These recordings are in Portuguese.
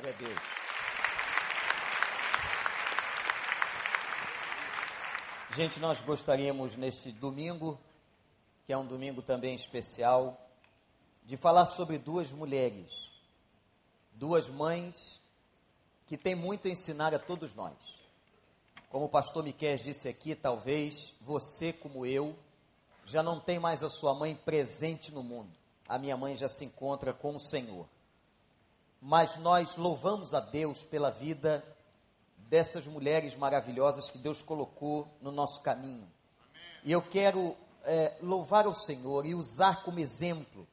Glória a Deus. Gente, nós gostaríamos neste domingo, que é um domingo também especial, de falar sobre duas mulheres, duas mães que têm muito a ensinar a todos nós. Como o pastor Miquel disse aqui, talvez você, como eu, já não tem mais a sua mãe presente no mundo. A minha mãe já se encontra com o Senhor. Mas nós louvamos a Deus pela vida dessas mulheres maravilhosas que Deus colocou no nosso caminho. E eu quero é, louvar o Senhor e usar como exemplo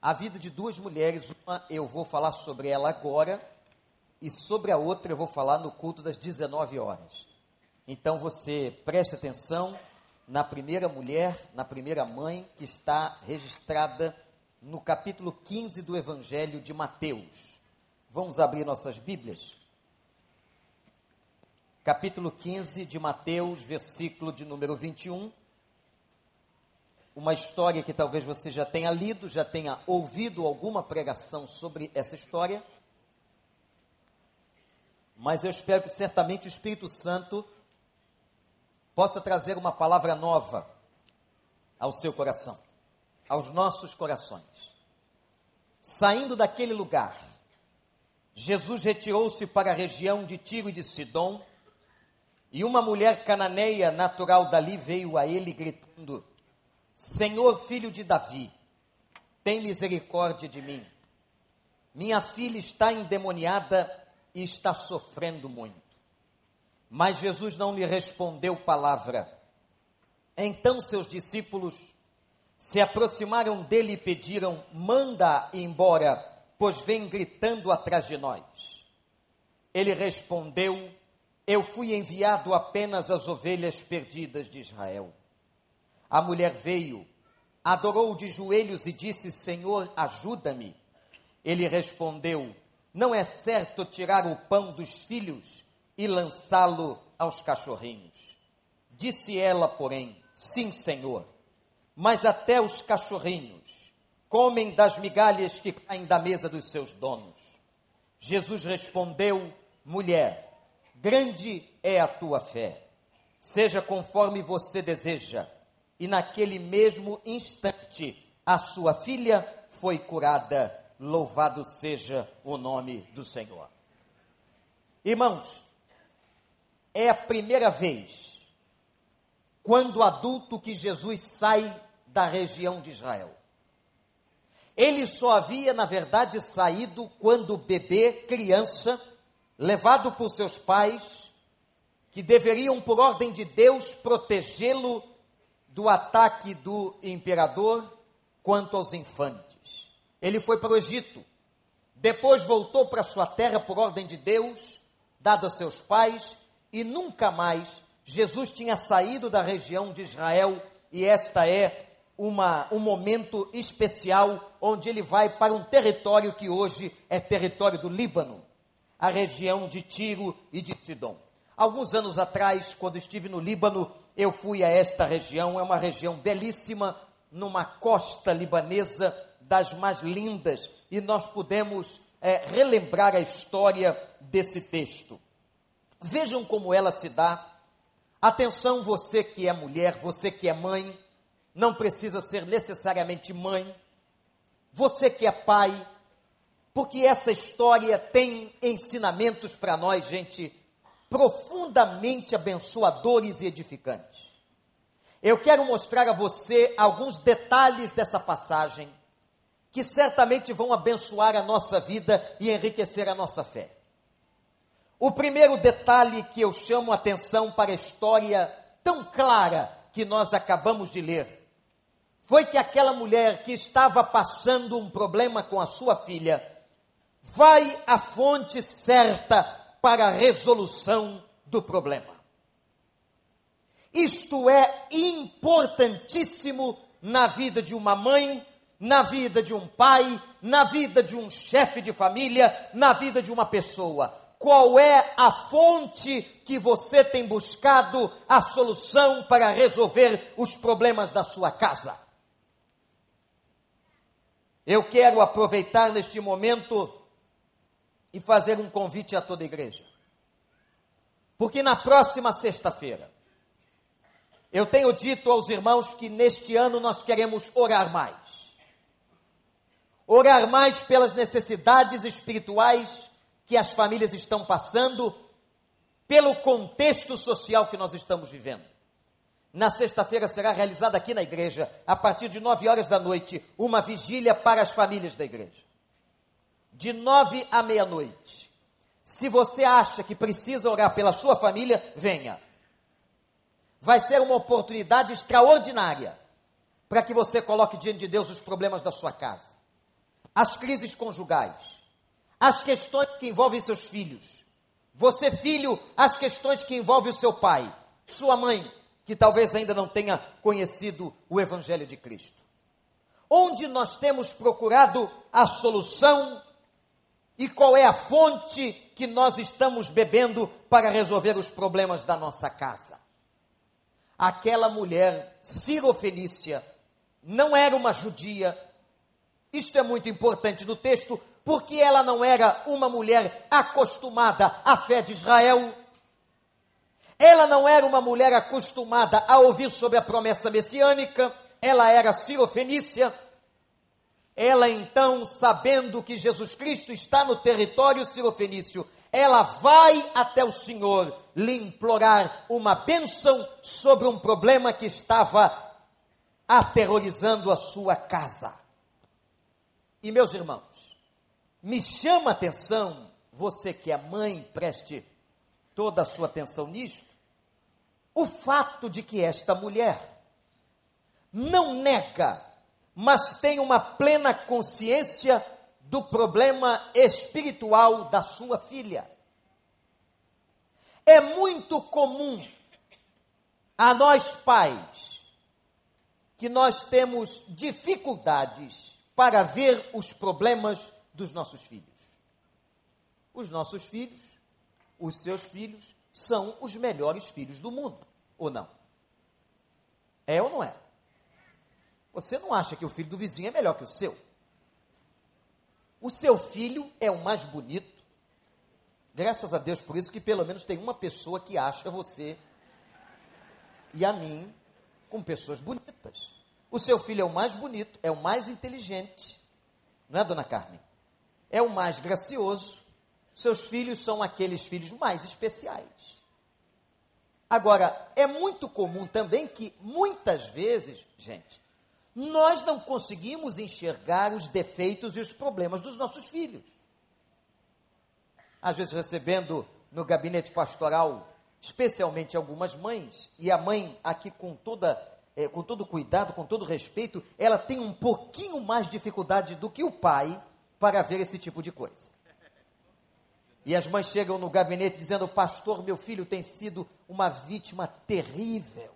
a vida de duas mulheres. Uma eu vou falar sobre ela agora, e sobre a outra eu vou falar no culto das 19 horas. Então você preste atenção na primeira mulher, na primeira mãe, que está registrada no capítulo 15 do Evangelho de Mateus. Vamos abrir nossas Bíblias? capítulo 15 de Mateus, versículo de número 21. Uma história que talvez você já tenha lido, já tenha ouvido alguma pregação sobre essa história. Mas eu espero que certamente o Espírito Santo possa trazer uma palavra nova ao seu coração, aos nossos corações. Saindo daquele lugar, Jesus retirou-se para a região de Tiro e de Sidom e uma mulher cananeia natural dali veio a ele gritando: Senhor, filho de Davi, tem misericórdia de mim. Minha filha está endemoniada e está sofrendo muito. Mas Jesus não lhe respondeu palavra. Então seus discípulos se aproximaram dele e pediram: Manda embora, pois vem gritando atrás de nós. Ele respondeu: eu fui enviado apenas às ovelhas perdidas de Israel. A mulher veio, adorou de joelhos e disse: Senhor, ajuda-me. Ele respondeu: Não é certo tirar o pão dos filhos e lançá-lo aos cachorrinhos. Disse ela, porém: Sim, Senhor, mas até os cachorrinhos comem das migalhas que caem da mesa dos seus donos. Jesus respondeu: Mulher, Grande é a tua fé. Seja conforme você deseja. E naquele mesmo instante, a sua filha foi curada. Louvado seja o nome do Senhor. Irmãos, é a primeira vez quando adulto que Jesus sai da região de Israel. Ele só havia, na verdade, saído quando bebê, criança, levado por seus pais, que deveriam, por ordem de Deus, protegê-lo do ataque do imperador quanto aos infantes. Ele foi para o Egito, depois voltou para sua terra por ordem de Deus, dado a seus pais, e nunca mais Jesus tinha saído da região de Israel, e esta é uma, um momento especial onde ele vai para um território que hoje é território do Líbano a região de Tiro e de Sidom. Alguns anos atrás, quando estive no Líbano, eu fui a esta região, é uma região belíssima, numa costa libanesa das mais lindas, e nós pudemos é, relembrar a história desse texto. Vejam como ela se dá. Atenção, você que é mulher, você que é mãe, não precisa ser necessariamente mãe. Você que é pai, porque essa história tem ensinamentos para nós, gente, profundamente abençoadores e edificantes. Eu quero mostrar a você alguns detalhes dessa passagem que certamente vão abençoar a nossa vida e enriquecer a nossa fé. O primeiro detalhe que eu chamo a atenção para a história tão clara que nós acabamos de ler foi que aquela mulher que estava passando um problema com a sua filha vai à fonte certa para a resolução do problema. Isto é importantíssimo na vida de uma mãe, na vida de um pai, na vida de um chefe de família, na vida de uma pessoa. Qual é a fonte que você tem buscado a solução para resolver os problemas da sua casa? Eu quero aproveitar neste momento e fazer um convite a toda a igreja. Porque na próxima sexta-feira, eu tenho dito aos irmãos que neste ano nós queremos orar mais. Orar mais pelas necessidades espirituais que as famílias estão passando, pelo contexto social que nós estamos vivendo. Na sexta-feira será realizada aqui na igreja, a partir de nove horas da noite, uma vigília para as famílias da igreja. De nove à meia-noite. Se você acha que precisa orar pela sua família, venha vai ser uma oportunidade extraordinária para que você coloque diante de Deus os problemas da sua casa, as crises conjugais, as questões que envolvem seus filhos. Você, filho, as questões que envolvem o seu pai, sua mãe, que talvez ainda não tenha conhecido o Evangelho de Cristo. Onde nós temos procurado a solução e qual é a fonte que nós estamos bebendo para resolver os problemas da nossa casa aquela mulher cirofenícia não era uma judia. Isto é muito importante no texto, porque ela não era uma mulher acostumada à fé de Israel. Ela não era uma mulher acostumada a ouvir sobre a promessa messiânica. Ela era cirofenícia. Ela então, sabendo que Jesus Cristo está no território cirofenício, ela vai até o Senhor lhe implorar uma bênção sobre um problema que estava aterrorizando a sua casa. E meus irmãos, me chama a atenção, você que é mãe, preste toda a sua atenção nisto, o fato de que esta mulher não nega, mas tem uma plena consciência do problema espiritual da sua filha. É muito comum a nós pais que nós temos dificuldades para ver os problemas dos nossos filhos. Os nossos filhos, os seus filhos, são os melhores filhos do mundo, ou não? É ou não é? Você não acha que o filho do vizinho é melhor que o seu? O seu filho é o mais bonito. Graças a Deus por isso que pelo menos tem uma pessoa que acha você e a mim com pessoas bonitas. O seu filho é o mais bonito, é o mais inteligente, não é, dona Carmen? É o mais gracioso. Seus filhos são aqueles filhos mais especiais. Agora, é muito comum também que muitas vezes, gente, nós não conseguimos enxergar os defeitos e os problemas dos nossos filhos. Às vezes, recebendo no gabinete pastoral, especialmente algumas mães, e a mãe aqui com toda é, com todo cuidado, com todo respeito, ela tem um pouquinho mais dificuldade do que o pai para ver esse tipo de coisa. E as mães chegam no gabinete dizendo: Pastor, meu filho tem sido uma vítima terrível.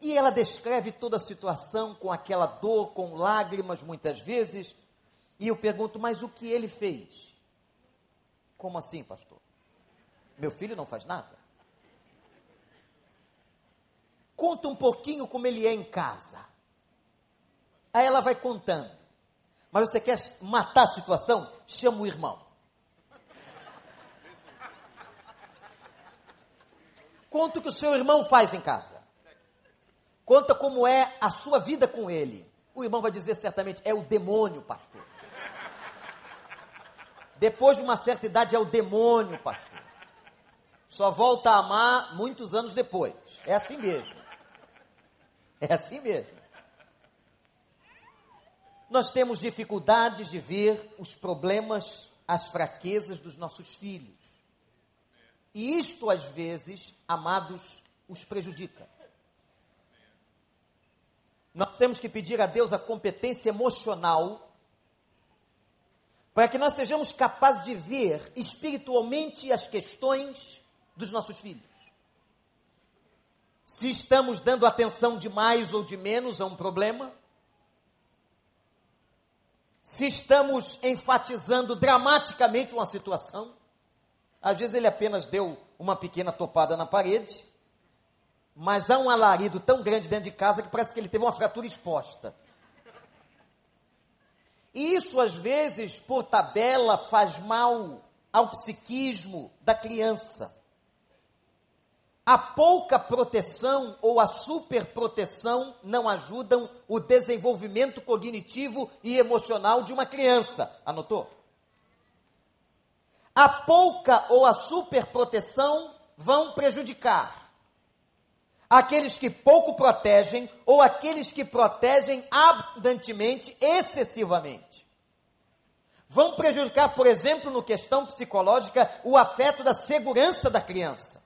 E ela descreve toda a situação com aquela dor, com lágrimas muitas vezes. E eu pergunto, mas o que ele fez? Como assim, pastor? Meu filho não faz nada? Conta um pouquinho como ele é em casa. Aí ela vai contando. Mas você quer matar a situação? Chama o irmão. Conta o que o seu irmão faz em casa. Conta como é a sua vida com ele. O irmão vai dizer certamente: é o demônio, pastor. Depois de uma certa idade, é o demônio, pastor. Só volta a amar muitos anos depois. É assim mesmo. É assim mesmo. Nós temos dificuldades de ver os problemas, as fraquezas dos nossos filhos. E isto, às vezes, amados, os prejudica. Nós temos que pedir a Deus a competência emocional para que nós sejamos capazes de ver espiritualmente as questões dos nossos filhos. Se estamos dando atenção de mais ou de menos a um problema, se estamos enfatizando dramaticamente uma situação, às vezes ele apenas deu uma pequena topada na parede, mas há um alarido tão grande dentro de casa que parece que ele teve uma fratura exposta. E isso, às vezes, por tabela, faz mal ao psiquismo da criança. A pouca proteção ou a superproteção não ajudam o desenvolvimento cognitivo e emocional de uma criança. Anotou? A pouca ou a superproteção vão prejudicar aqueles que pouco protegem ou aqueles que protegem abundantemente, excessivamente. Vão prejudicar, por exemplo, no questão psicológica, o afeto da segurança da criança.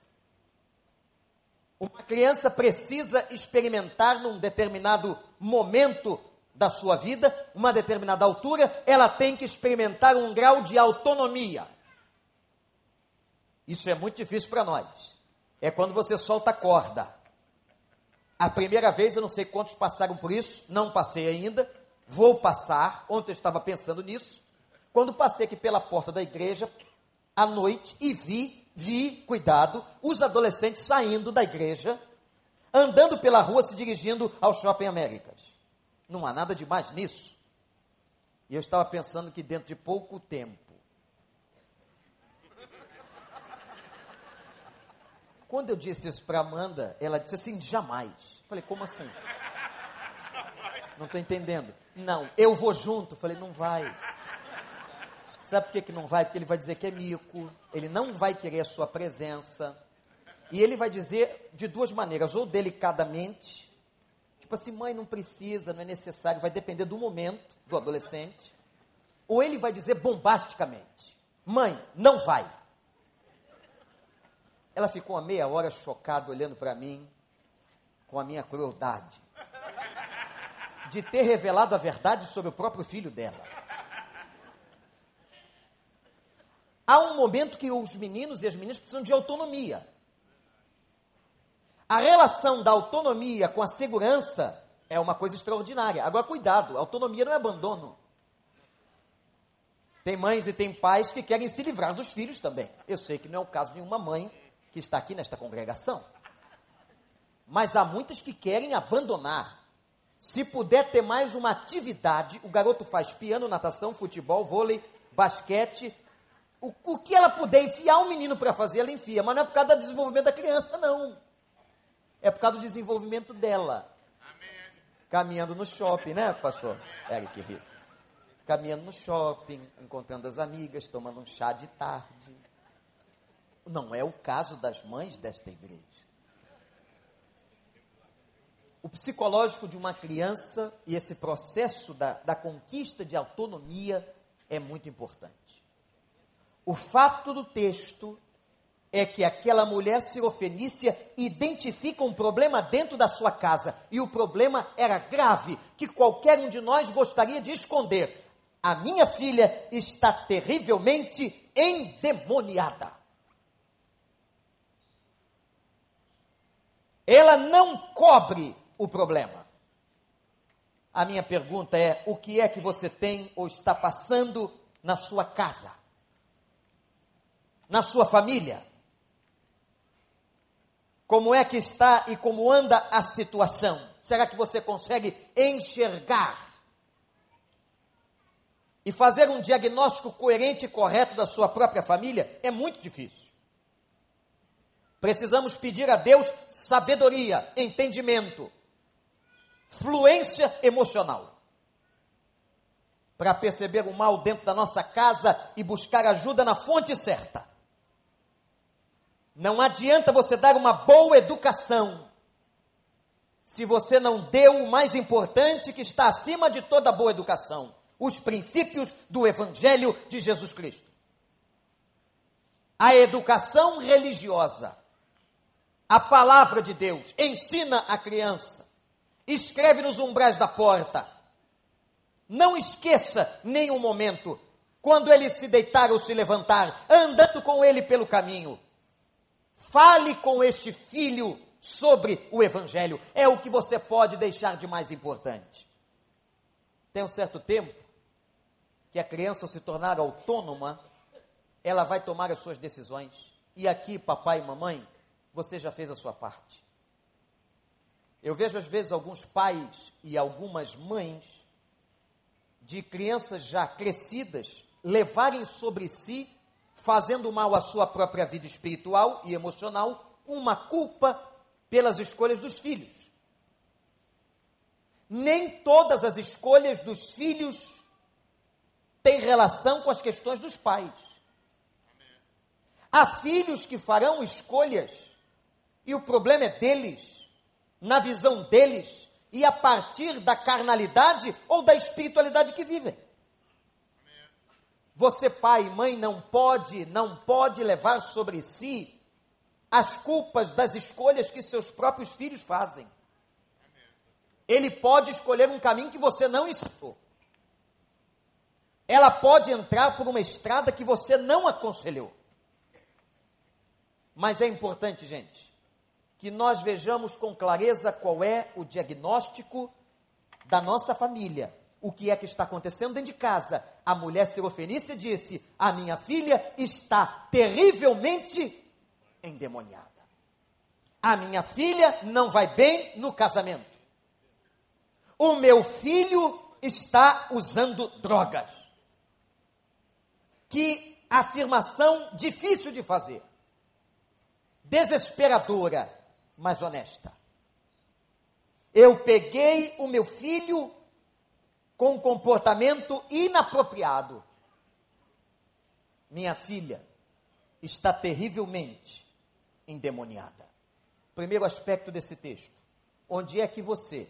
Uma criança precisa experimentar num determinado momento da sua vida, uma determinada altura, ela tem que experimentar um grau de autonomia. Isso é muito difícil para nós. É quando você solta a corda. A primeira vez, eu não sei quantos passaram por isso, não passei ainda, vou passar. Ontem eu estava pensando nisso. Quando passei aqui pela porta da igreja, à noite, e vi, vi, cuidado, os adolescentes saindo da igreja, andando pela rua, se dirigindo ao Shopping Américas. Não há nada de mais nisso. E eu estava pensando que dentro de pouco tempo, Quando eu disse isso para Amanda, ela disse assim: jamais. Falei, como assim? Não estou entendendo. Não, eu vou junto. Falei, não vai. Sabe por que, que não vai? Porque ele vai dizer que é mico, ele não vai querer a sua presença. E ele vai dizer de duas maneiras, ou delicadamente, tipo assim, mãe, não precisa, não é necessário, vai depender do momento do adolescente. Ou ele vai dizer bombasticamente, mãe, não vai. Ela ficou uma meia hora chocada olhando para mim com a minha crueldade de ter revelado a verdade sobre o próprio filho dela. Há um momento que os meninos e as meninas precisam de autonomia. A relação da autonomia com a segurança é uma coisa extraordinária. Agora, cuidado, autonomia não é abandono. Tem mães e tem pais que querem se livrar dos filhos também. Eu sei que não é o caso de nenhuma mãe que está aqui nesta congregação. Mas há muitas que querem abandonar. Se puder ter mais uma atividade, o garoto faz piano, natação, futebol, vôlei, basquete. O, o que ela puder enfiar um menino para fazer, ela enfia. Mas não é por causa do desenvolvimento da criança, não. É por causa do desenvolvimento dela. Amém. Caminhando no shopping, né, pastor? Eric Riz. Caminhando no shopping, encontrando as amigas, tomando um chá de tarde não é o caso das mães desta igreja. O psicológico de uma criança e esse processo da, da conquista de autonomia é muito importante. O fato do texto é que aquela mulher sirofenícia identifica um problema dentro da sua casa. E o problema era grave, que qualquer um de nós gostaria de esconder. A minha filha está terrivelmente endemoniada. Ela não cobre o problema. A minha pergunta é: o que é que você tem ou está passando na sua casa? Na sua família? Como é que está e como anda a situação? Será que você consegue enxergar e fazer um diagnóstico coerente e correto da sua própria família? É muito difícil. Precisamos pedir a Deus sabedoria, entendimento, fluência emocional. Para perceber o mal dentro da nossa casa e buscar ajuda na fonte certa. Não adianta você dar uma boa educação se você não deu o mais importante que está acima de toda boa educação: os princípios do Evangelho de Jesus Cristo. A educação religiosa a palavra de Deus, ensina a criança, escreve nos umbrais da porta. Não esqueça nenhum momento, quando ele se deitar ou se levantar, andando com ele pelo caminho. Fale com este filho sobre o Evangelho, é o que você pode deixar de mais importante. Tem um certo tempo que a criança se tornar autônoma, ela vai tomar as suas decisões. E aqui, papai e mamãe, você já fez a sua parte. Eu vejo às vezes alguns pais e algumas mães de crianças já crescidas levarem sobre si, fazendo mal à sua própria vida espiritual e emocional, uma culpa pelas escolhas dos filhos. Nem todas as escolhas dos filhos têm relação com as questões dos pais. Há filhos que farão escolhas e o problema é deles, na visão deles e a partir da carnalidade ou da espiritualidade que vivem. Você, pai e mãe, não pode, não pode levar sobre si as culpas das escolhas que seus próprios filhos fazem. Ele pode escolher um caminho que você não ensinou. Ela pode entrar por uma estrada que você não aconselhou. Mas é importante, gente, que nós vejamos com clareza qual é o diagnóstico da nossa família. O que é que está acontecendo dentro de casa? A mulher serofenícia disse: A minha filha está terrivelmente endemoniada. A minha filha não vai bem no casamento. O meu filho está usando drogas. Que afirmação difícil de fazer. Desesperadora, mas honesta. Eu peguei o meu filho com um comportamento inapropriado. Minha filha está terrivelmente endemoniada. Primeiro aspecto desse texto: onde é que você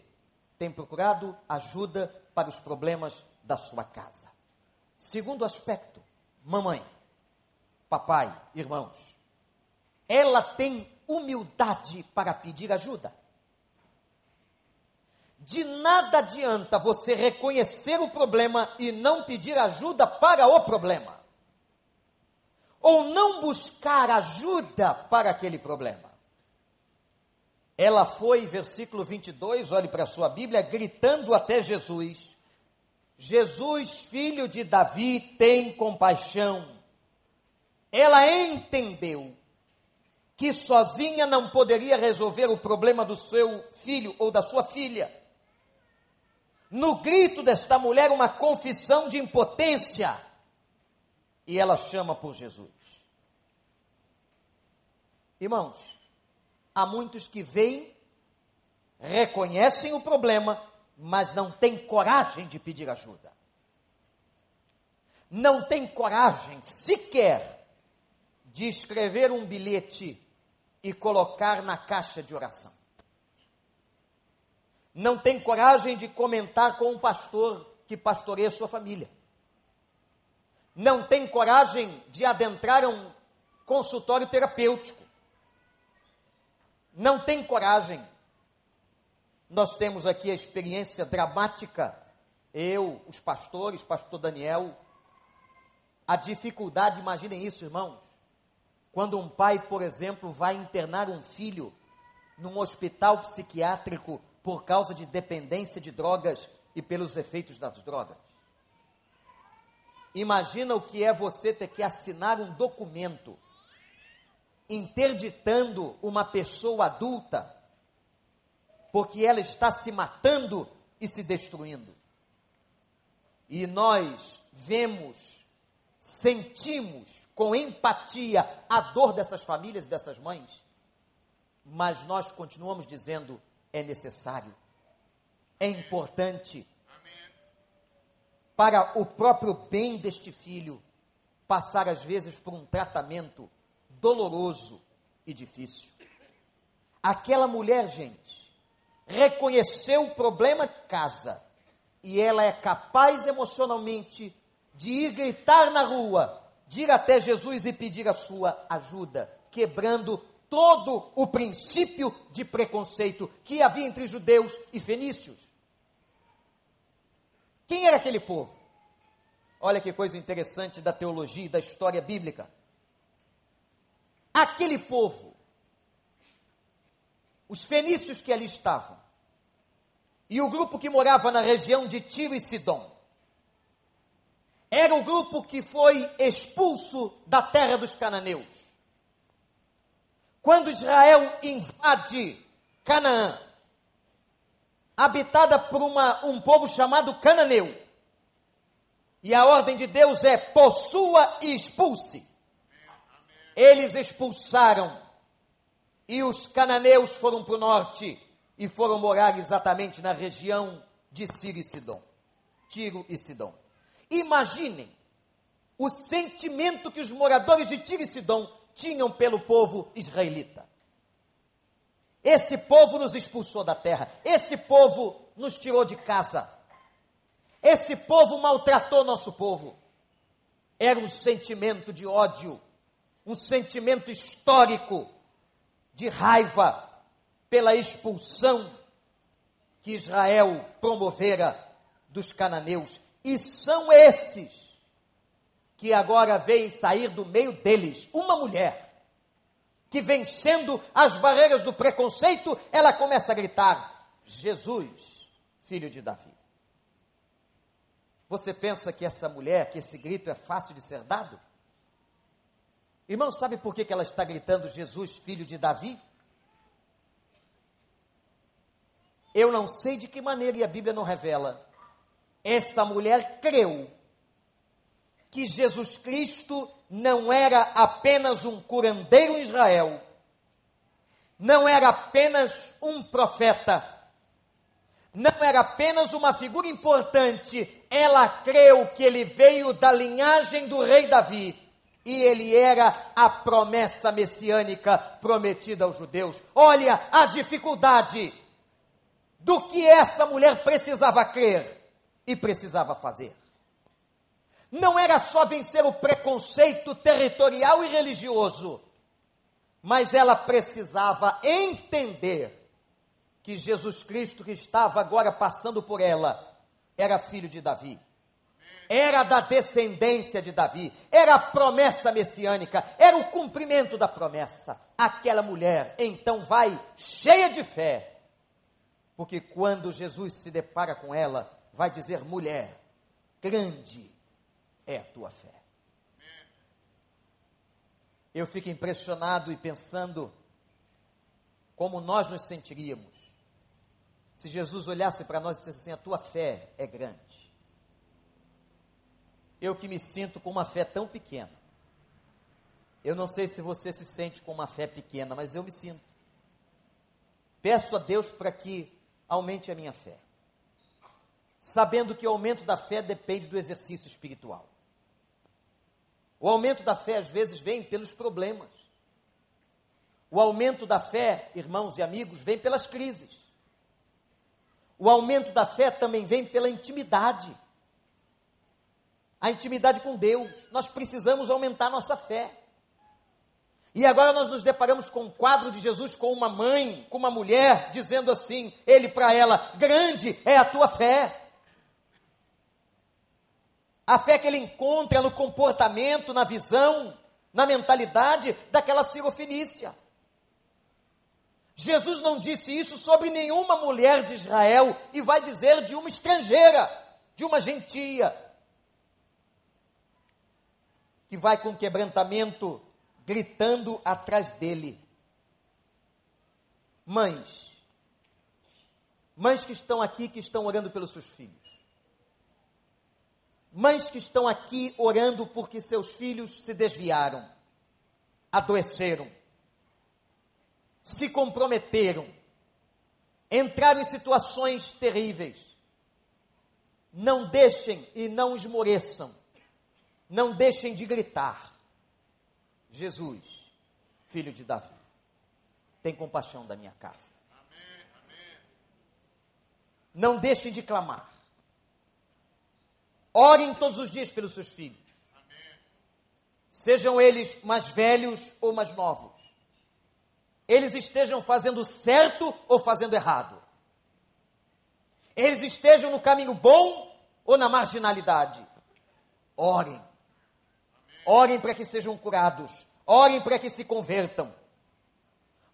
tem procurado ajuda para os problemas da sua casa? Segundo aspecto: mamãe, papai, irmãos, ela tem humildade para pedir ajuda. De nada adianta você reconhecer o problema e não pedir ajuda para o problema ou não buscar ajuda para aquele problema. Ela foi, versículo 22, olhe para a sua Bíblia, gritando até Jesus: Jesus, filho de Davi, tem compaixão. Ela entendeu que sozinha não poderia resolver o problema do seu filho ou da sua filha. No grito desta mulher, uma confissão de impotência e ela chama por Jesus. Irmãos, há muitos que veem, reconhecem o problema, mas não têm coragem de pedir ajuda. Não têm coragem sequer de escrever um bilhete e colocar na caixa de oração. Não tem coragem de comentar com um pastor que pastoreia sua família não tem coragem de adentrar um consultório terapêutico. Não tem coragem. Nós temos aqui a experiência dramática, eu, os pastores, pastor Daniel, a dificuldade, imaginem isso, irmãos. Quando um pai, por exemplo, vai internar um filho num hospital psiquiátrico por causa de dependência de drogas e pelos efeitos das drogas. Imagina o que é você ter que assinar um documento interditando uma pessoa adulta porque ela está se matando e se destruindo. E nós vemos, sentimos com empatia a dor dessas famílias, dessas mães, mas nós continuamos dizendo: é necessário, é importante, para o próprio bem deste filho, passar às vezes por um tratamento doloroso e difícil. Aquela mulher, gente, reconheceu o problema de casa e ela é capaz emocionalmente de ir gritar na rua, de ir até Jesus e pedir a sua ajuda, quebrando todo o princípio de preconceito que havia entre judeus e fenícios. Quem era aquele povo? Olha que coisa interessante da teologia e da história bíblica. Aquele povo, os fenícios que ali estavam, e o grupo que morava na região de Tiro e Sidom, era o grupo que foi expulso da terra dos cananeus. Quando Israel invade Canaã, habitada por uma, um povo chamado cananeu. E a ordem de Deus é: possua e expulse. Eles expulsaram. E os cananeus foram para o norte e foram morar exatamente na região de Ciro e Sidom. Tiro e Sidom. Imaginem o sentimento que os moradores de Tiro e Sidom tinham pelo povo israelita. Esse povo nos expulsou da terra, esse povo nos tirou de casa, esse povo maltratou nosso povo. Era um sentimento de ódio, um sentimento histórico de raiva pela expulsão que Israel promovera dos cananeus. E são esses que agora veem sair do meio deles uma mulher que vencendo as barreiras do preconceito, ela começa a gritar: Jesus, filho de Davi. Você pensa que essa mulher, que esse grito é fácil de ser dado? Irmão, sabe por que ela está gritando Jesus, filho de Davi? Eu não sei de que maneira, e a Bíblia não revela. Essa mulher creu que Jesus Cristo não era apenas um curandeiro em Israel, não era apenas um profeta, não era apenas uma figura importante, ela creu que ele veio da linhagem do rei Davi e ele era a promessa messiânica prometida aos judeus. Olha a dificuldade do que essa mulher precisava crer e precisava fazer não era só vencer o preconceito territorial e religioso, mas ela precisava entender que Jesus Cristo, que estava agora passando por ela, era filho de Davi. Era da descendência de Davi, era a promessa messiânica, era o cumprimento da promessa. Aquela mulher então vai cheia de fé, porque quando Jesus se depara com ela, vai dizer: mulher, grande é a tua fé. Eu fico impressionado e pensando como nós nos sentiríamos se Jesus olhasse para nós e dissesse assim: a tua fé é grande. Eu que me sinto com uma fé tão pequena. Eu não sei se você se sente com uma fé pequena, mas eu me sinto. Peço a Deus para que aumente a minha fé, sabendo que o aumento da fé depende do exercício espiritual. O aumento da fé às vezes vem pelos problemas. O aumento da fé, irmãos e amigos, vem pelas crises. O aumento da fé também vem pela intimidade. A intimidade com Deus. Nós precisamos aumentar nossa fé. E agora nós nos deparamos com um quadro de Jesus com uma mãe, com uma mulher, dizendo assim, ele para ela: grande é a tua fé. A fé que ele encontra no comportamento, na visão, na mentalidade daquela cirofinícia. Jesus não disse isso sobre nenhuma mulher de Israel e vai dizer de uma estrangeira, de uma gentia, que vai com quebrantamento gritando atrás dele. Mães, mães que estão aqui, que estão orando pelos seus filhos mães que estão aqui orando porque seus filhos se desviaram, adoeceram, se comprometeram, entraram em situações terríveis. Não deixem e não esmoreçam, não deixem de gritar: Jesus, filho de Davi, tem compaixão da minha casa. Não deixem de clamar. Orem todos os dias pelos seus filhos. Sejam eles mais velhos ou mais novos. Eles estejam fazendo certo ou fazendo errado. Eles estejam no caminho bom ou na marginalidade. Orem. Orem para que sejam curados. Orem para que se convertam.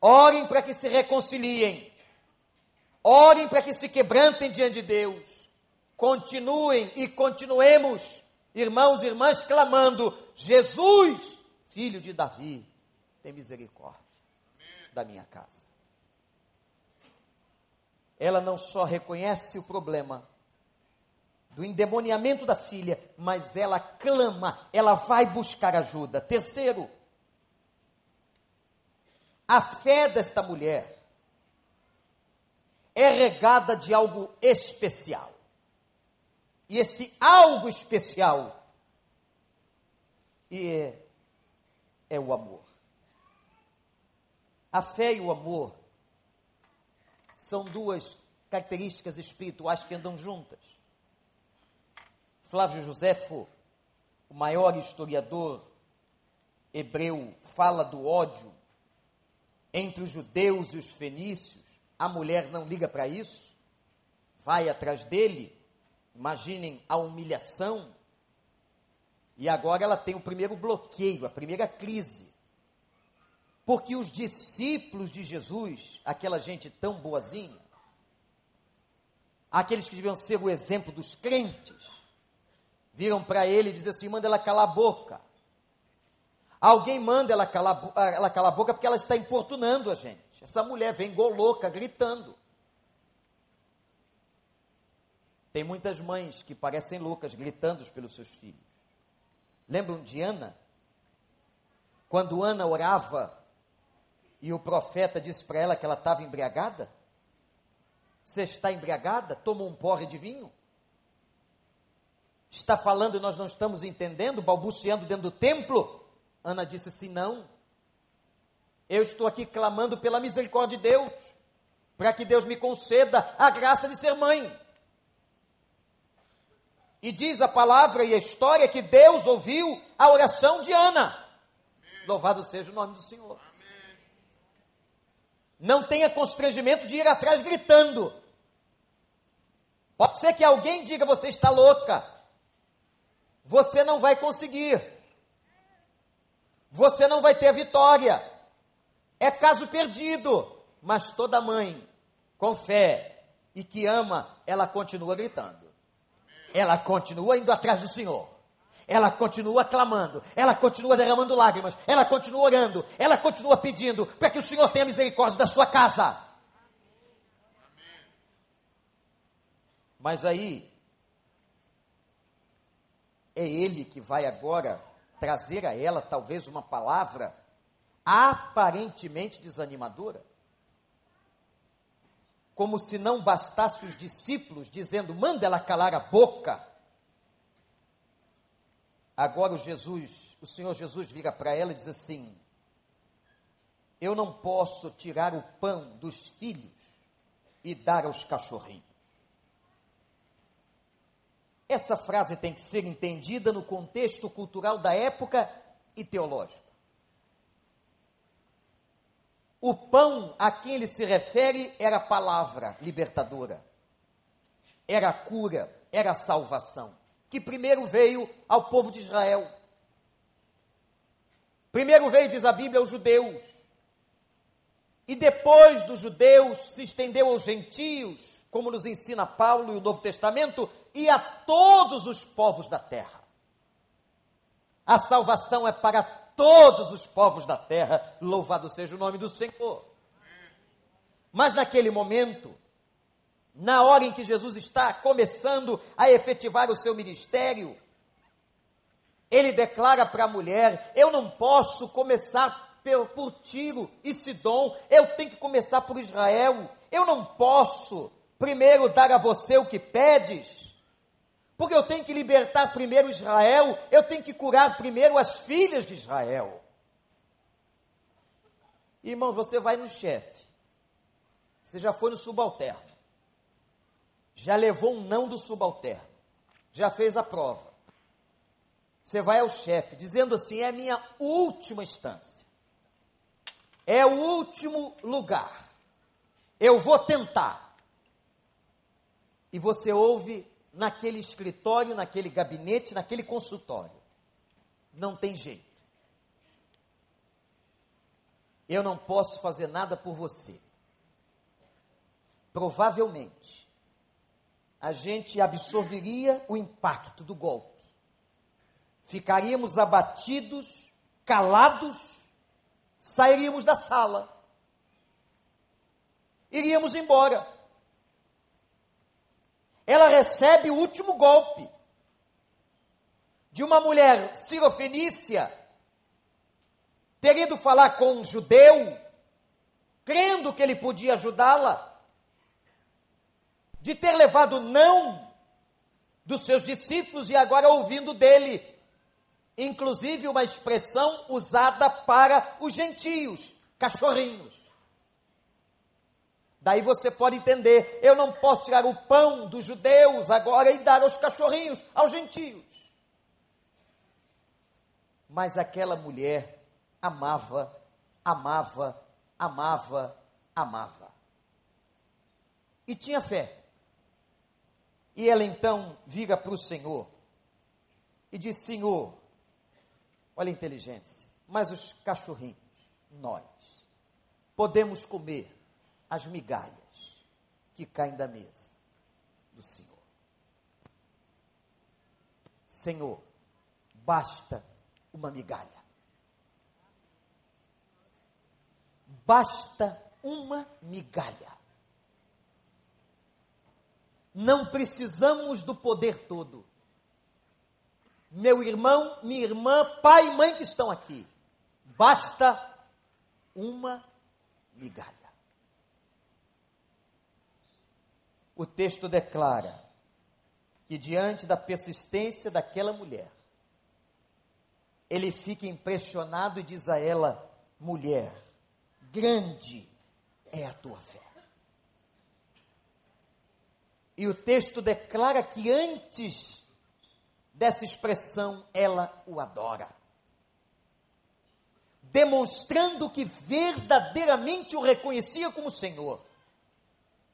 Orem para que se reconciliem. Orem para que se quebrantem diante de Deus continuem e continuemos, irmãos e irmãs, clamando: Jesus, filho de Davi, tem misericórdia da minha casa. Ela não só reconhece o problema, do endemoniamento da filha, mas ela clama, ela vai buscar ajuda. Terceiro, a fé desta mulher é regada de algo especial. E esse algo especial e é, é o amor. A fé e o amor são duas características espirituais que andam juntas. Flávio Josefo, o maior historiador hebreu, fala do ódio entre os judeus e os fenícios. A mulher não liga para isso, vai atrás dele. Imaginem a humilhação. E agora ela tem o primeiro bloqueio, a primeira crise. Porque os discípulos de Jesus, aquela gente tão boazinha, aqueles que deviam ser o exemplo dos crentes, viram para ele e dizem assim: manda ela calar a boca. Alguém manda ela calar, ela calar a boca porque ela está importunando a gente. Essa mulher vem louca, gritando. Tem muitas mães que parecem loucas, gritando pelos seus filhos. Lembram de Ana? Quando Ana orava e o profeta disse para ela que ela estava embriagada? Você está embriagada? Tomou um porre de vinho? Está falando e nós não estamos entendendo, balbuciando dentro do templo? Ana disse assim: não. Eu estou aqui clamando pela misericórdia de Deus, para que Deus me conceda a graça de ser mãe. E diz a palavra e a história que Deus ouviu a oração de Ana. Louvado seja o nome do Senhor. Não tenha constrangimento de ir atrás gritando. Pode ser que alguém diga: você está louca. Você não vai conseguir. Você não vai ter vitória. É caso perdido. Mas toda mãe, com fé e que ama, ela continua gritando. Ela continua indo atrás do Senhor ela continua clamando, ela continua derramando lágrimas, ela continua orando, ela continua pedindo para que o Senhor tenha misericórdia da sua casa. Mas aí, é Ele que vai agora trazer a ela talvez uma palavra aparentemente desanimadora. Como se não bastasse os discípulos dizendo: manda ela calar a boca Agora o Jesus, o Senhor Jesus vira para ela e diz assim: Eu não posso tirar o pão dos filhos e dar aos cachorrinhos. Essa frase tem que ser entendida no contexto cultural da época e teológico. O pão a quem ele se refere era a palavra libertadora, era a cura, era a salvação que primeiro veio ao povo de Israel. Primeiro veio, diz a Bíblia, aos judeus. E depois dos judeus se estendeu aos gentios, como nos ensina Paulo e o Novo Testamento, e a todos os povos da terra. A salvação é para todos os povos da terra, louvado seja o nome do Senhor. Mas naquele momento, na hora em que Jesus está começando a efetivar o seu ministério, ele declara para a mulher: Eu não posso começar por, por Tiro e Sidom, eu tenho que começar por Israel. Eu não posso primeiro dar a você o que pedes, porque eu tenho que libertar primeiro Israel, eu tenho que curar primeiro as filhas de Israel. Irmão, você vai no chefe, você já foi no subalterno já levou um não do subalterno, já fez a prova. Você vai ao chefe dizendo assim: é a minha última instância, é o último lugar, eu vou tentar. E você ouve naquele escritório, naquele gabinete, naquele consultório: não tem jeito. Eu não posso fazer nada por você. Provavelmente, a gente absorveria o impacto do golpe. Ficaríamos abatidos, calados, sairíamos da sala. Iríamos embora. Ela recebe o último golpe de uma mulher sirofenícia ter ido falar com um judeu, crendo que ele podia ajudá-la, de ter levado não dos seus discípulos e agora ouvindo dele, inclusive uma expressão usada para os gentios, cachorrinhos. Daí você pode entender, eu não posso tirar o pão dos judeus agora e dar aos cachorrinhos, aos gentios. Mas aquela mulher amava, amava, amava, amava. E tinha fé. E ela então vira para o Senhor e diz: Senhor, olha a inteligência, mas os cachorrinhos, nós, podemos comer as migalhas que caem da mesa do Senhor. Senhor, basta uma migalha. Basta uma migalha. Não precisamos do poder todo. Meu irmão, minha irmã, pai e mãe que estão aqui, basta uma migalha. O texto declara que, diante da persistência daquela mulher, ele fica impressionado e diz a ela: mulher, grande é a tua fé. E o texto declara que antes dessa expressão ela o adora, demonstrando que verdadeiramente o reconhecia como Senhor,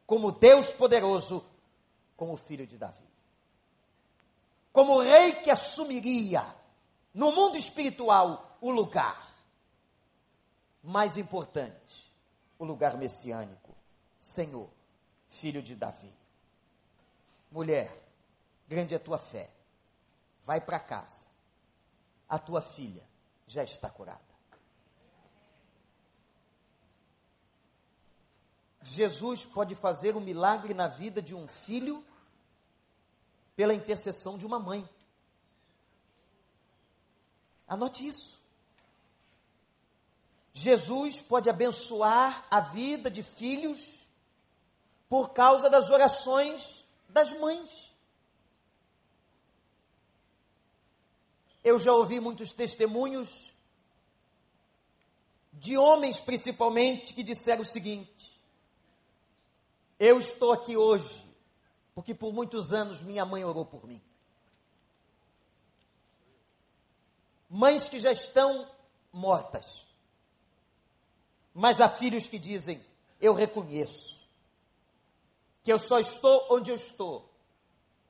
como Deus poderoso, como filho de Davi, como rei que assumiria no mundo espiritual o lugar mais importante, o lugar messiânico, Senhor, filho de Davi. Mulher, grande é a tua fé. Vai para casa. A tua filha já está curada. Jesus pode fazer um milagre na vida de um filho pela intercessão de uma mãe. Anote isso. Jesus pode abençoar a vida de filhos por causa das orações das mães. Eu já ouvi muitos testemunhos de homens, principalmente, que disseram o seguinte: Eu estou aqui hoje porque por muitos anos minha mãe orou por mim. Mães que já estão mortas, mas há filhos que dizem: Eu reconheço que eu só estou onde eu estou,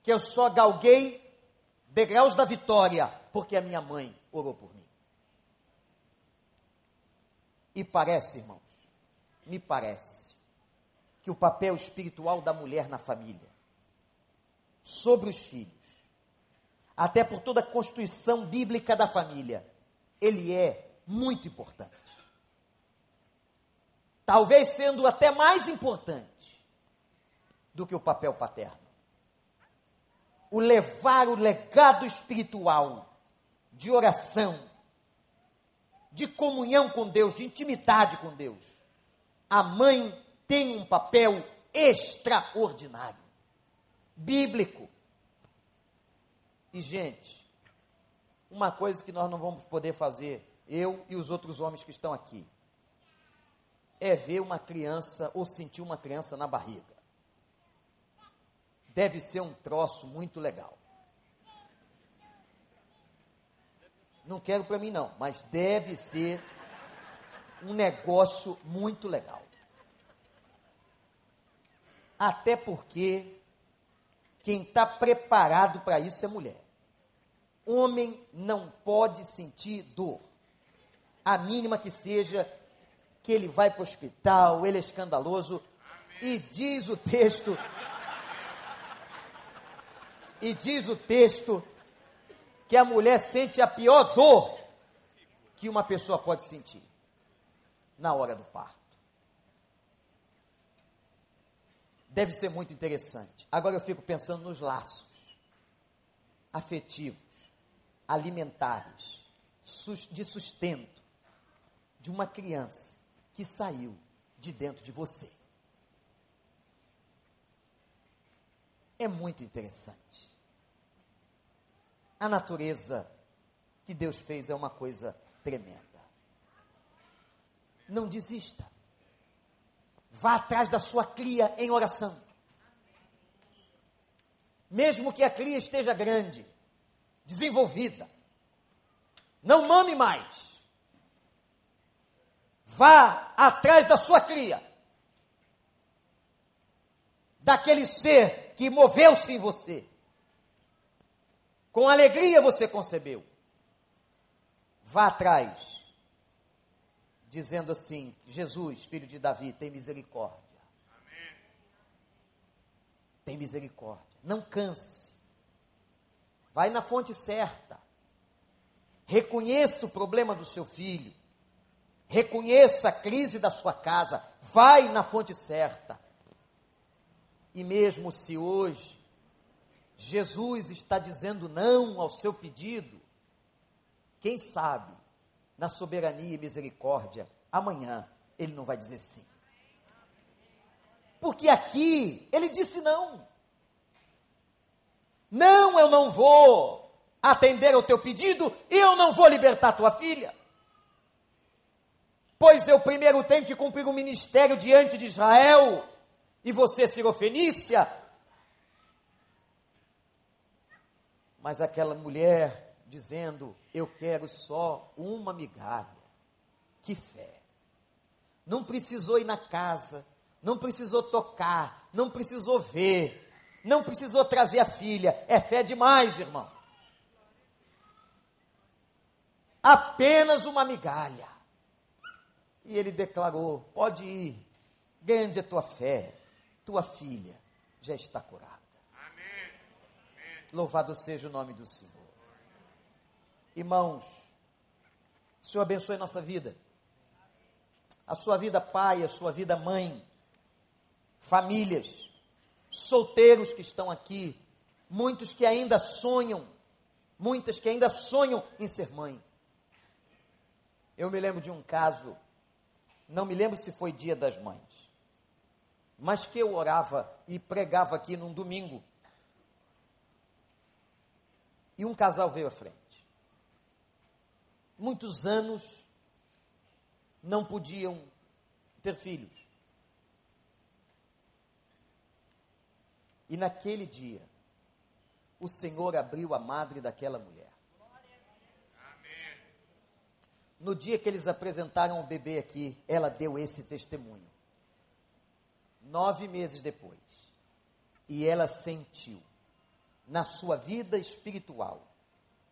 que eu só galguei degraus da vitória, porque a minha mãe orou por mim. E parece, irmãos, me parece, que o papel espiritual da mulher na família, sobre os filhos, até por toda a constituição bíblica da família, ele é muito importante. Talvez sendo até mais importante do que o papel paterno. O levar o legado espiritual de oração, de comunhão com Deus, de intimidade com Deus. A mãe tem um papel extraordinário, bíblico. E, gente, uma coisa que nós não vamos poder fazer, eu e os outros homens que estão aqui, é ver uma criança ou sentir uma criança na barriga deve ser um troço muito legal. Não quero para mim não, mas deve ser um negócio muito legal. Até porque quem está preparado para isso é mulher. Homem não pode sentir dor, a mínima que seja, que ele vai para o hospital, ele é escandaloso, e diz o texto e diz o texto que a mulher sente a pior dor que uma pessoa pode sentir na hora do parto. Deve ser muito interessante. Agora eu fico pensando nos laços afetivos, alimentares, de sustento de uma criança que saiu de dentro de você. É muito interessante. A natureza que Deus fez é uma coisa tremenda. Não desista. Vá atrás da sua cria em oração. Mesmo que a cria esteja grande, desenvolvida. Não mame mais. Vá atrás da sua cria. Daquele ser que moveu-se em você. Com alegria você concebeu. Vá atrás, dizendo assim: Jesus, filho de Davi, tem misericórdia. Amém. Tem misericórdia. Não canse. Vai na fonte certa. Reconheça o problema do seu filho. Reconheça a crise da sua casa. Vai na fonte certa. E mesmo se hoje Jesus está dizendo não ao seu pedido, quem sabe, na soberania e misericórdia, amanhã ele não vai dizer sim. Porque aqui ele disse não. Não, eu não vou atender ao teu pedido e eu não vou libertar tua filha. Pois eu primeiro tenho que cumprir o um ministério diante de Israel e você, Sirofenícia. Mas aquela mulher dizendo: Eu quero só uma migalha. Que fé! Não precisou ir na casa, não precisou tocar, não precisou ver, não precisou trazer a filha. É fé demais, irmão. Apenas uma migalha. E ele declarou: Pode ir, grande a tua fé, tua filha já está curada. Amém. Louvado seja o nome do Senhor. Irmãos, o Senhor abençoe nossa vida. A sua vida pai, a sua vida mãe, famílias solteiros que estão aqui, muitos que ainda sonham, muitas que ainda sonham em ser mãe. Eu me lembro de um caso, não me lembro se foi dia das mães, mas que eu orava e pregava aqui num domingo. E um casal veio à frente. Muitos anos não podiam ter filhos. E naquele dia, o Senhor abriu a madre daquela mulher. No dia que eles apresentaram o bebê aqui, ela deu esse testemunho. Nove meses depois. E ela sentiu, na sua vida espiritual,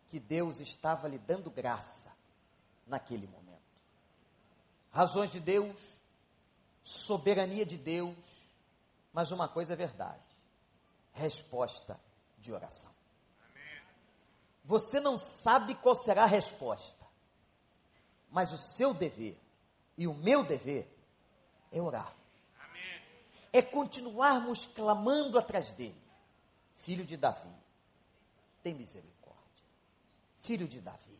que Deus estava lhe dando graça naquele momento. Razões de Deus, soberania de Deus, mas uma coisa é verdade resposta de oração. Você não sabe qual será a resposta, mas o seu dever e o meu dever é orar. É continuarmos clamando atrás dele. Filho de Davi, tem misericórdia. Filho de Davi,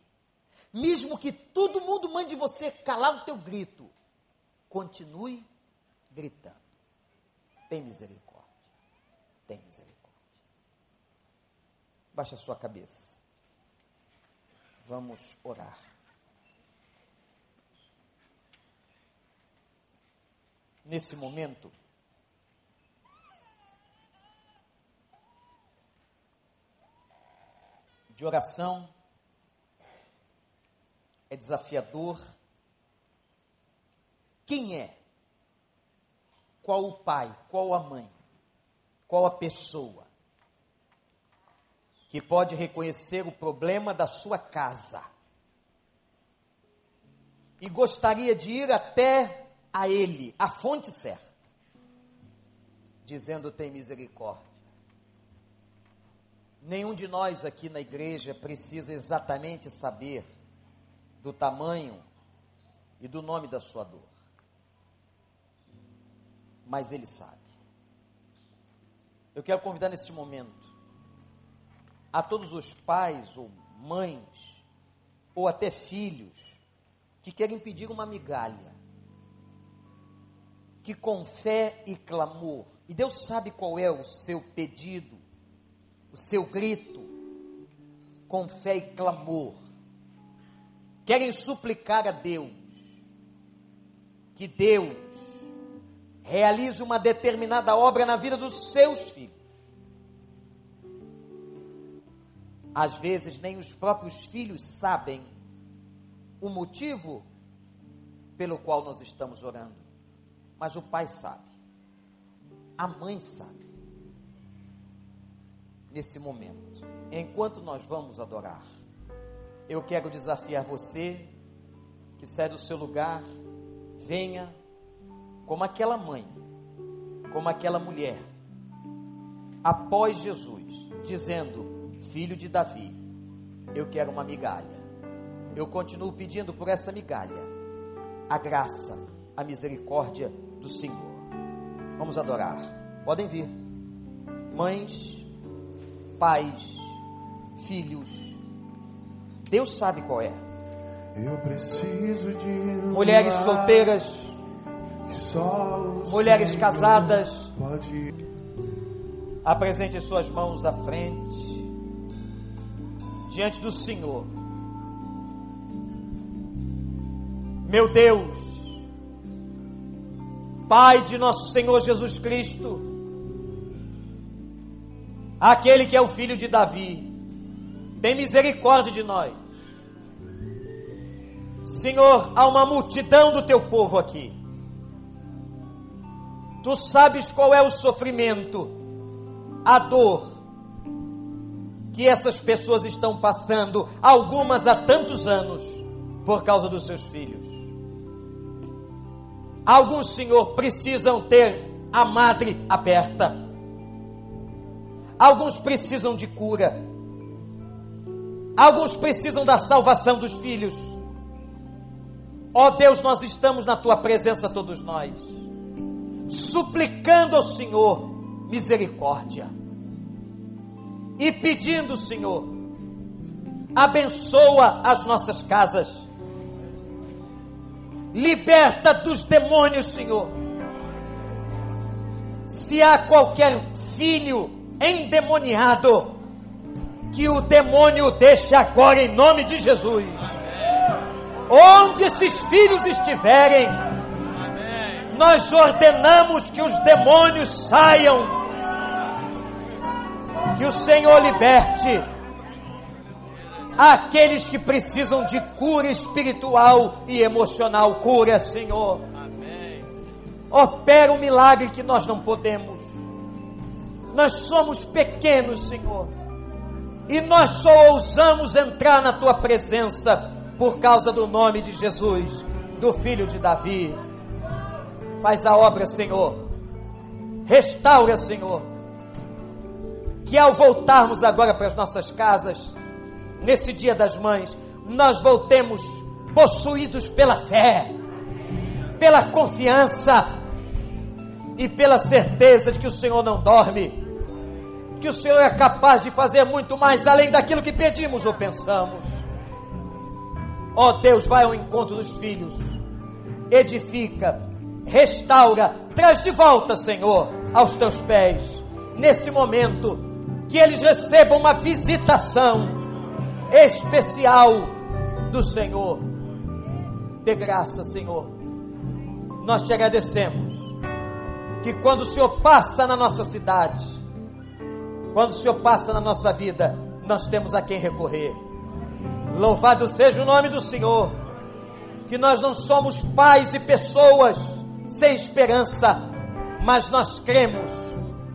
mesmo que todo mundo mande você calar o teu grito, continue gritando. Tem misericórdia tem misericórdia. Baixa a sua cabeça. Vamos orar. Nesse momento, de oração, é desafiador. Quem é? Qual o pai? Qual a mãe? Qual a pessoa que pode reconhecer o problema da sua casa e gostaria de ir até a ele, a fonte certa, dizendo: tem misericórdia. Nenhum de nós aqui na igreja precisa exatamente saber do tamanho e do nome da sua dor. Mas ele sabe. Eu quero convidar neste momento a todos os pais ou mães, ou até filhos, que querem pedir uma migalha, que com fé e clamor, e Deus sabe qual é o seu pedido, o seu grito, com fé e clamor, querem suplicar a Deus, que Deus realize uma determinada obra na vida dos seus filhos. Às vezes, nem os próprios filhos sabem o motivo pelo qual nós estamos orando, mas o pai sabe, a mãe sabe. Nesse momento, enquanto nós vamos adorar, eu quero desafiar você que sai do seu lugar, venha como aquela mãe, como aquela mulher, após Jesus, dizendo: filho de Davi, eu quero uma migalha. Eu continuo pedindo por essa migalha a graça, a misericórdia do Senhor. Vamos adorar. Podem vir. Mães, pais, filhos. Deus sabe qual é. Eu preciso de um Mulheres solteiras, mulheres casadas. Pode apresente suas mãos à frente, diante do Senhor. Meu Deus, Pai de nosso Senhor Jesus Cristo, aquele que é o filho de Davi, tem misericórdia de nós. Senhor, há uma multidão do teu povo aqui. Tu sabes qual é o sofrimento, a dor que essas pessoas estão passando, algumas há tantos anos, por causa dos seus filhos. Alguns, Senhor, precisam ter a madre aberta. Alguns precisam de cura. Alguns precisam da salvação dos filhos. Ó Deus, nós estamos na tua presença, todos nós, suplicando ao Senhor misericórdia e pedindo, Senhor, abençoa as nossas casas, liberta dos demônios, Senhor. Se há qualquer filho endemoniado, que o demônio deixe agora em nome de Jesus. Onde esses filhos estiverem, nós ordenamos que os demônios saiam, que o Senhor liberte aqueles que precisam de cura espiritual e emocional. Cura, Senhor. Opera um milagre que nós não podemos. Nós somos pequenos, Senhor. E nós só ousamos entrar na tua presença por causa do nome de Jesus, do filho de Davi. Faz a obra, Senhor. Restaura, Senhor. Que ao voltarmos agora para as nossas casas, nesse dia das mães, nós voltemos possuídos pela fé, pela confiança e pela certeza de que o Senhor não dorme, que o Senhor é capaz de fazer muito mais além daquilo que pedimos ou pensamos. Ó Deus, vai ao encontro dos filhos, edifica, restaura, traz de volta, Senhor, aos teus pés, nesse momento, que eles recebam uma visitação especial do Senhor. De graça, Senhor. Nós te agradecemos que quando o Senhor passa na nossa cidade, quando o Senhor passa na nossa vida, nós temos a quem recorrer. Louvado seja o nome do Senhor, que nós não somos pais e pessoas sem esperança, mas nós cremos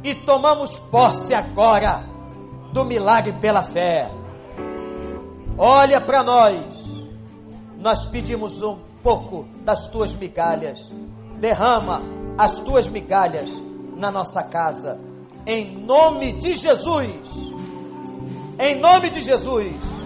e tomamos posse agora do milagre pela fé. Olha para nós, nós pedimos um pouco das tuas migalhas, derrama as tuas migalhas na nossa casa, em nome de Jesus, em nome de Jesus.